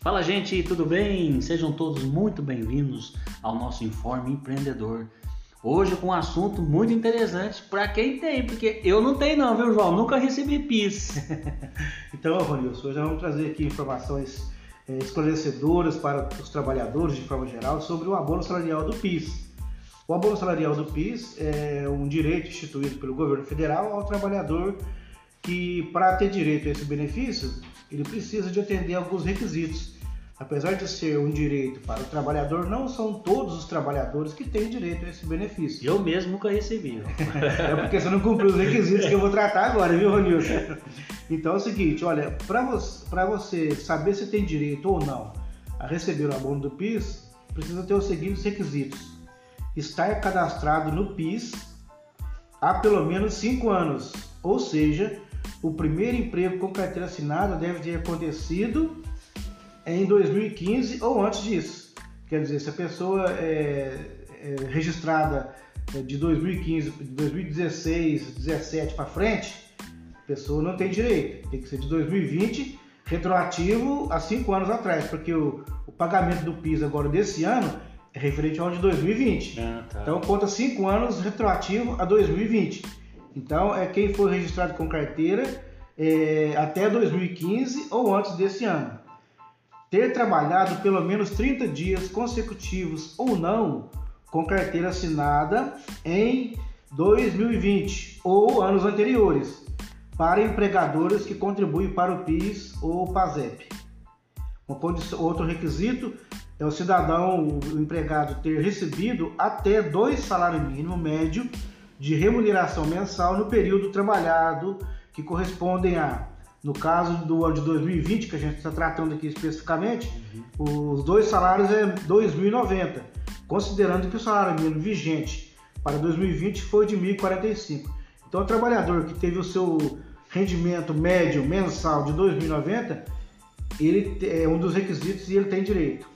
Fala gente, tudo bem? Sejam todos muito bem-vindos ao nosso Informe Empreendedor. Hoje com um assunto muito interessante para quem tem, porque eu não tenho não, viu João? Nunca recebi PIS. então, Ronilson, hoje vamos trazer aqui informações é, esclarecedoras para os trabalhadores de forma geral sobre o abono salarial do PIS. O abono salarial do PIS é um direito instituído pelo governo federal ao trabalhador que, para ter direito a esse benefício, ele precisa de atender alguns requisitos. Apesar de ser um direito para o trabalhador, não são todos os trabalhadores que têm direito a esse benefício. Eu mesmo nunca recebi. é porque você não cumpriu os requisitos que eu vou tratar agora, viu, Ronilson? Então é o seguinte, olha, para você, você saber se tem direito ou não a receber o abono do PIS, precisa ter os seguintes requisitos. Estar cadastrado no PIS há pelo menos 5 anos, ou seja, o primeiro emprego com carteira assinada deve ter acontecido em 2015 ou antes disso. Quer dizer, se a pessoa é, é registrada é, de 2015, de 2016, 2017 para frente, a pessoa não tem direito. Tem que ser de 2020, retroativo a cinco anos atrás, porque o, o pagamento do PIS agora desse ano é referente ao ano de 2020. Ah, tá. Então conta cinco anos retroativo a 2020. Então, é quem foi registrado com carteira é, até 2015 ou antes desse ano. Ter trabalhado pelo menos 30 dias consecutivos ou não com carteira assinada em 2020 ou anos anteriores para empregadores que contribuem para o PIS ou PASEP. Outro requisito é o cidadão, o empregado, ter recebido até dois salários mínimos médio de remuneração mensal no período trabalhado, que correspondem a, no caso do ano de 2020, que a gente está tratando aqui especificamente, uhum. os dois salários é 2.090, considerando que o salário mínimo vigente para 2020 foi de 1.045. Então, o trabalhador que teve o seu rendimento médio mensal de 2.090, ele é um dos requisitos e ele tem direito.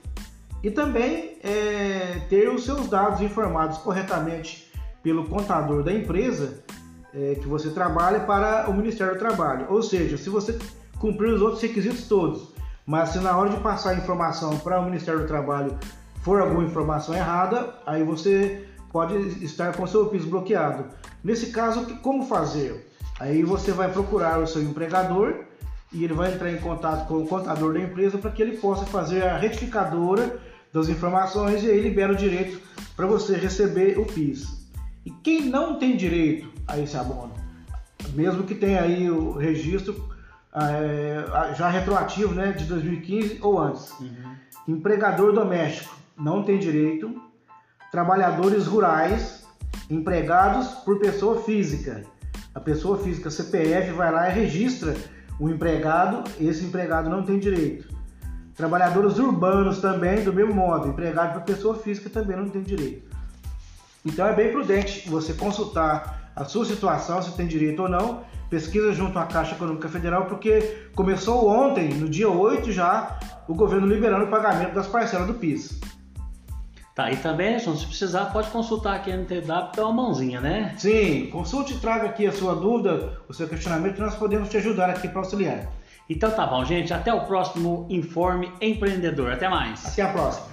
E também é, ter os seus dados informados corretamente pelo contador da empresa é, que você trabalha para o Ministério do Trabalho. Ou seja, se você cumprir os outros requisitos todos, mas se na hora de passar a informação para o Ministério do Trabalho for alguma informação errada, aí você pode estar com seu piso bloqueado. Nesse caso, como fazer? Aí você vai procurar o seu empregador e ele vai entrar em contato com o contador da empresa para que ele possa fazer a retificadora das informações e aí libera o direito para você receber o PIS. E quem não tem direito a esse abono, mesmo que tenha aí o registro é, já retroativo né, de 2015 ou antes, uhum. empregador doméstico não tem direito, trabalhadores rurais, empregados por pessoa física. A pessoa física CPF vai lá e registra o empregado, esse empregado não tem direito. Trabalhadores urbanos também, do mesmo modo, empregado por pessoa física também não tem direito. Então é bem prudente você consultar a sua situação, se tem direito ou não, pesquisa junto à Caixa Econômica Federal, porque começou ontem, no dia 8 já, o governo liberando o pagamento das parcelas do PIS. Tá, e também, João, se precisar, pode consultar aqui a NTW, dá uma mãozinha, né? Sim, consulte e traga aqui a sua dúvida, o seu questionamento, nós podemos te ajudar aqui para auxiliar. Então tá bom, gente. Até o próximo Informe Empreendedor. Até mais. Até a próxima.